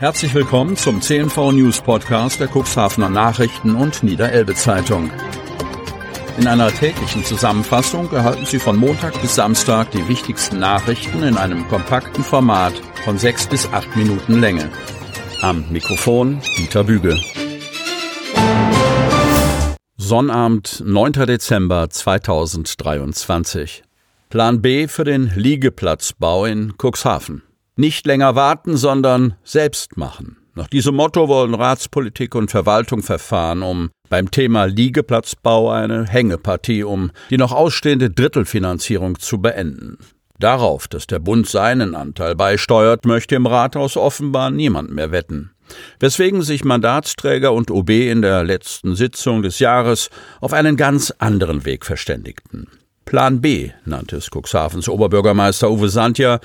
Herzlich willkommen zum CNV News Podcast der Cuxhavener Nachrichten und Niederelbe Zeitung. In einer täglichen Zusammenfassung erhalten Sie von Montag bis Samstag die wichtigsten Nachrichten in einem kompakten Format von sechs bis acht Minuten Länge. Am Mikrofon Dieter Bügel. Sonnabend, 9. Dezember 2023. Plan B für den Liegeplatzbau in Cuxhaven. Nicht länger warten, sondern selbst machen. Nach diesem Motto wollen Ratspolitik und Verwaltung verfahren, um beim Thema Liegeplatzbau eine Hängepartie um die noch ausstehende Drittelfinanzierung zu beenden. Darauf, dass der Bund seinen Anteil beisteuert, möchte im Rathaus offenbar niemand mehr wetten. Weswegen sich Mandatsträger und OB in der letzten Sitzung des Jahres auf einen ganz anderen Weg verständigten. Plan B nannte es Cuxhavens Oberbürgermeister Uwe Sandja,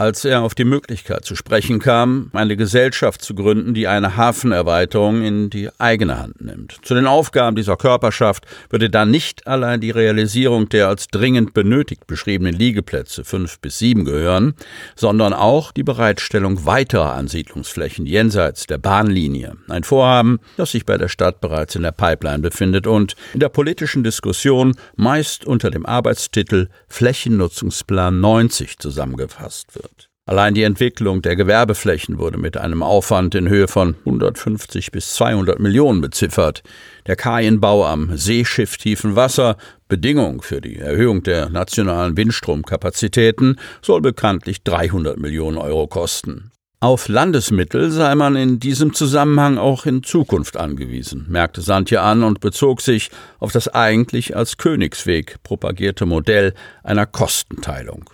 als er auf die Möglichkeit zu sprechen kam, eine Gesellschaft zu gründen, die eine Hafenerweiterung in die eigene Hand nimmt. Zu den Aufgaben dieser Körperschaft würde dann nicht allein die Realisierung der als dringend benötigt beschriebenen Liegeplätze fünf bis sieben gehören, sondern auch die Bereitstellung weiterer Ansiedlungsflächen jenseits der Bahnlinie. Ein Vorhaben, das sich bei der Stadt bereits in der Pipeline befindet und in der politischen Diskussion meist unter dem Arbeitstitel Flächennutzungsplan 90 zusammengefasst wird. Allein die Entwicklung der Gewerbeflächen wurde mit einem Aufwand in Höhe von 150 bis 200 Millionen beziffert. Der Kaienbau am Seeschiff tiefen Wasser, Bedingung für die Erhöhung der nationalen Windstromkapazitäten, soll bekanntlich 300 Millionen Euro kosten. Auf Landesmittel sei man in diesem Zusammenhang auch in Zukunft angewiesen, merkte Santje an und bezog sich auf das eigentlich als Königsweg propagierte Modell einer Kostenteilung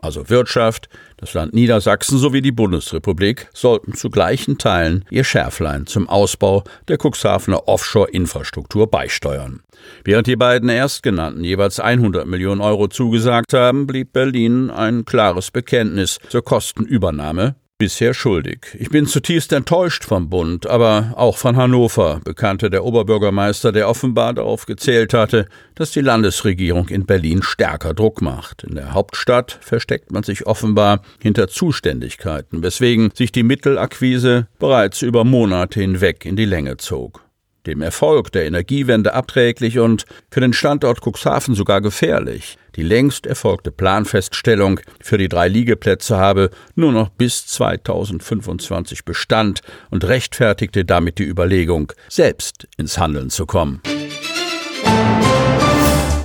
also Wirtschaft, das Land Niedersachsen sowie die Bundesrepublik, sollten zu gleichen Teilen ihr Schärflein zum Ausbau der Cuxhavener Offshore-Infrastruktur beisteuern. Während die beiden Erstgenannten jeweils 100 Millionen Euro zugesagt haben, blieb Berlin ein klares Bekenntnis zur Kostenübernahme bisher schuldig. Ich bin zutiefst enttäuscht vom Bund, aber auch von Hannover, bekannte der Oberbürgermeister, der offenbar darauf gezählt hatte, dass die Landesregierung in Berlin stärker Druck macht. In der Hauptstadt versteckt man sich offenbar hinter Zuständigkeiten, weswegen sich die Mittelakquise bereits über Monate hinweg in die Länge zog dem Erfolg der Energiewende abträglich und für den Standort Cuxhaven sogar gefährlich. Die längst erfolgte Planfeststellung für die drei Liegeplätze habe nur noch bis 2025 Bestand und rechtfertigte damit die Überlegung, selbst ins Handeln zu kommen.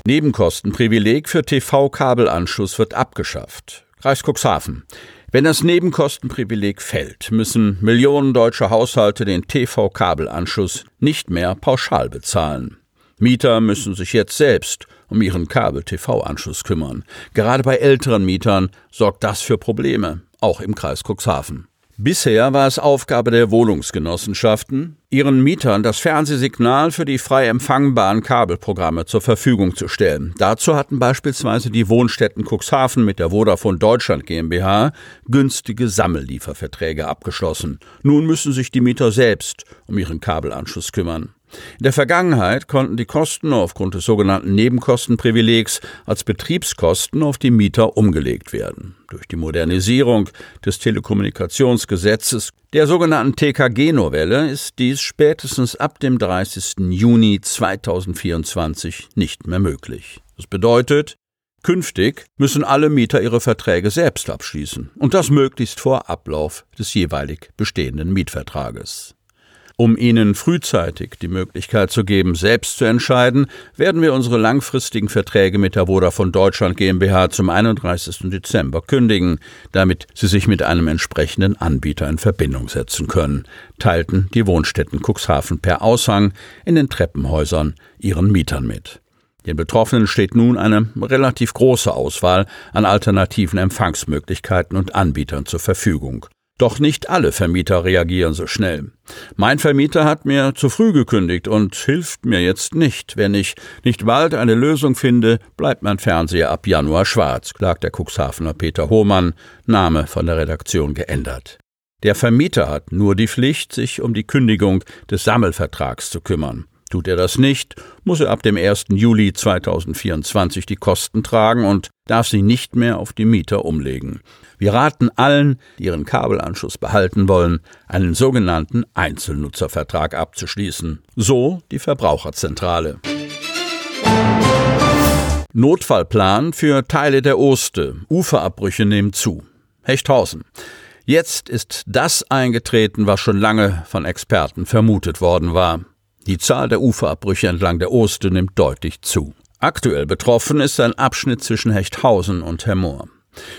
Nebenkostenprivileg für TV-Kabelanschluss wird abgeschafft. Kreis Cuxhaven. Wenn das Nebenkostenprivileg fällt, müssen Millionen deutscher Haushalte den TV-Kabelanschluss nicht mehr pauschal bezahlen. Mieter müssen sich jetzt selbst um ihren Kabel-TV-Anschluss kümmern. Gerade bei älteren Mietern sorgt das für Probleme, auch im Kreis Cuxhaven. Bisher war es Aufgabe der Wohnungsgenossenschaften, ihren Mietern das Fernsehsignal für die frei empfangbaren Kabelprogramme zur Verfügung zu stellen. Dazu hatten beispielsweise die Wohnstätten Cuxhaven mit der Vodafone Deutschland GmbH günstige Sammellieferverträge abgeschlossen. Nun müssen sich die Mieter selbst um ihren Kabelanschluss kümmern. In der Vergangenheit konnten die Kosten aufgrund des sogenannten Nebenkostenprivilegs als Betriebskosten auf die Mieter umgelegt werden. Durch die Modernisierung des Telekommunikationsgesetzes, der sogenannten TKG-Novelle, ist dies spätestens ab dem 30. Juni 2024 nicht mehr möglich. Das bedeutet, Künftig müssen alle Mieter ihre Verträge selbst abschließen und das möglichst vor Ablauf des jeweilig bestehenden Mietvertrages. Um ihnen frühzeitig die Möglichkeit zu geben, selbst zu entscheiden, werden wir unsere langfristigen Verträge mit der Vodafone Deutschland GmbH zum 31. Dezember kündigen, damit sie sich mit einem entsprechenden Anbieter in Verbindung setzen können, teilten die Wohnstätten Cuxhaven per Aushang in den Treppenhäusern ihren Mietern mit. Den Betroffenen steht nun eine relativ große Auswahl an alternativen Empfangsmöglichkeiten und Anbietern zur Verfügung. Doch nicht alle Vermieter reagieren so schnell. Mein Vermieter hat mir zu früh gekündigt und hilft mir jetzt nicht. Wenn ich nicht bald eine Lösung finde, bleibt mein Fernseher ab Januar schwarz, klagt der Cuxhavener Peter Hohmann, Name von der Redaktion geändert. Der Vermieter hat nur die Pflicht, sich um die Kündigung des Sammelvertrags zu kümmern. Tut er das nicht, muss er ab dem 1. Juli 2024 die Kosten tragen und darf sie nicht mehr auf die Mieter umlegen. Wir raten allen, die ihren Kabelanschluss behalten wollen, einen sogenannten Einzelnutzervertrag abzuschließen. So die Verbraucherzentrale. Notfallplan für Teile der Oste. Uferabbrüche nehmen zu. Hechthausen. Jetzt ist das eingetreten, was schon lange von Experten vermutet worden war. Die Zahl der Uferabbrüche entlang der Oste nimmt deutlich zu. Aktuell betroffen ist ein Abschnitt zwischen Hechthausen und Hemmoor.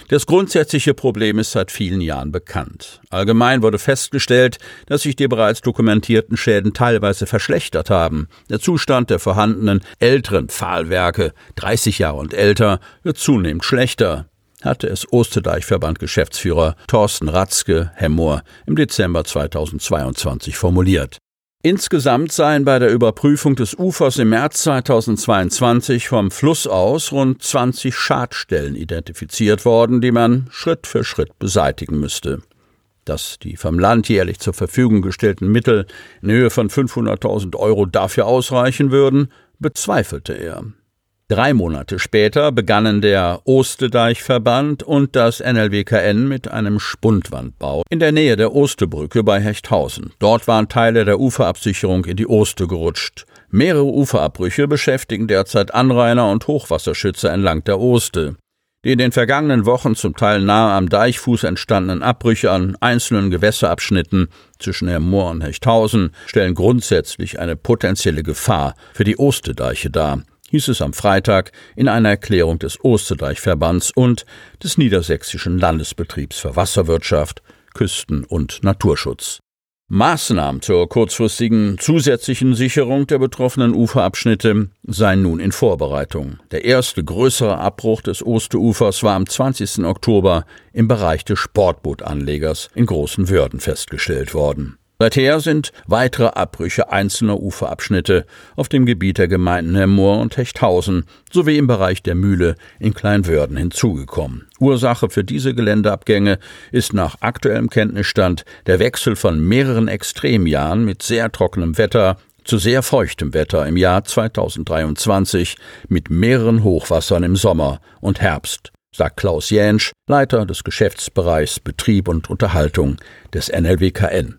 Das grundsätzliche Problem ist seit vielen Jahren bekannt. Allgemein wurde festgestellt, dass sich die bereits dokumentierten Schäden teilweise verschlechtert haben. Der Zustand der vorhandenen älteren Pfahlwerke, 30 Jahre und älter, wird zunehmend schlechter hatte es Osterdeichverband Geschäftsführer Thorsten Ratzke Hemmoor im Dezember 2022 formuliert. Insgesamt seien bei der Überprüfung des Ufers im März 2022 vom Fluss aus rund 20 Schadstellen identifiziert worden, die man Schritt für Schritt beseitigen müsste. Dass die vom Land jährlich zur Verfügung gestellten Mittel in Höhe von 500.000 Euro dafür ausreichen würden, bezweifelte er. Drei Monate später begannen der Ostedeichverband und das NLWKN mit einem Spundwandbau in der Nähe der Ostebrücke bei Hechthausen. Dort waren Teile der Uferabsicherung in die Oste gerutscht. Mehrere Uferabbrüche beschäftigen derzeit Anrainer und Hochwasserschützer entlang der Oste. Die in den vergangenen Wochen zum Teil nahe am Deichfuß entstandenen Abbrüche an einzelnen Gewässerabschnitten zwischen Moor und Hechthausen stellen grundsätzlich eine potenzielle Gefahr für die Ostedeiche dar hieß es am Freitag in einer Erklärung des Osterdeichverbands und des Niedersächsischen Landesbetriebs für Wasserwirtschaft, Küsten- und Naturschutz. Maßnahmen zur kurzfristigen zusätzlichen Sicherung der betroffenen Uferabschnitte seien nun in Vorbereitung. Der erste größere Abbruch des Osterufers war am 20. Oktober im Bereich des Sportbootanlegers in Großen Würden festgestellt worden. Seither sind weitere Abbrüche einzelner Uferabschnitte auf dem Gebiet der Gemeinden Hemmoor und Hechthausen sowie im Bereich der Mühle in Kleinwörden hinzugekommen. Ursache für diese Geländeabgänge ist nach aktuellem Kenntnisstand der Wechsel von mehreren Extremjahren mit sehr trockenem Wetter zu sehr feuchtem Wetter im Jahr 2023 mit mehreren Hochwassern im Sommer und Herbst sagt Klaus Jänsch, Leiter des Geschäftsbereichs Betrieb und Unterhaltung des NLWKN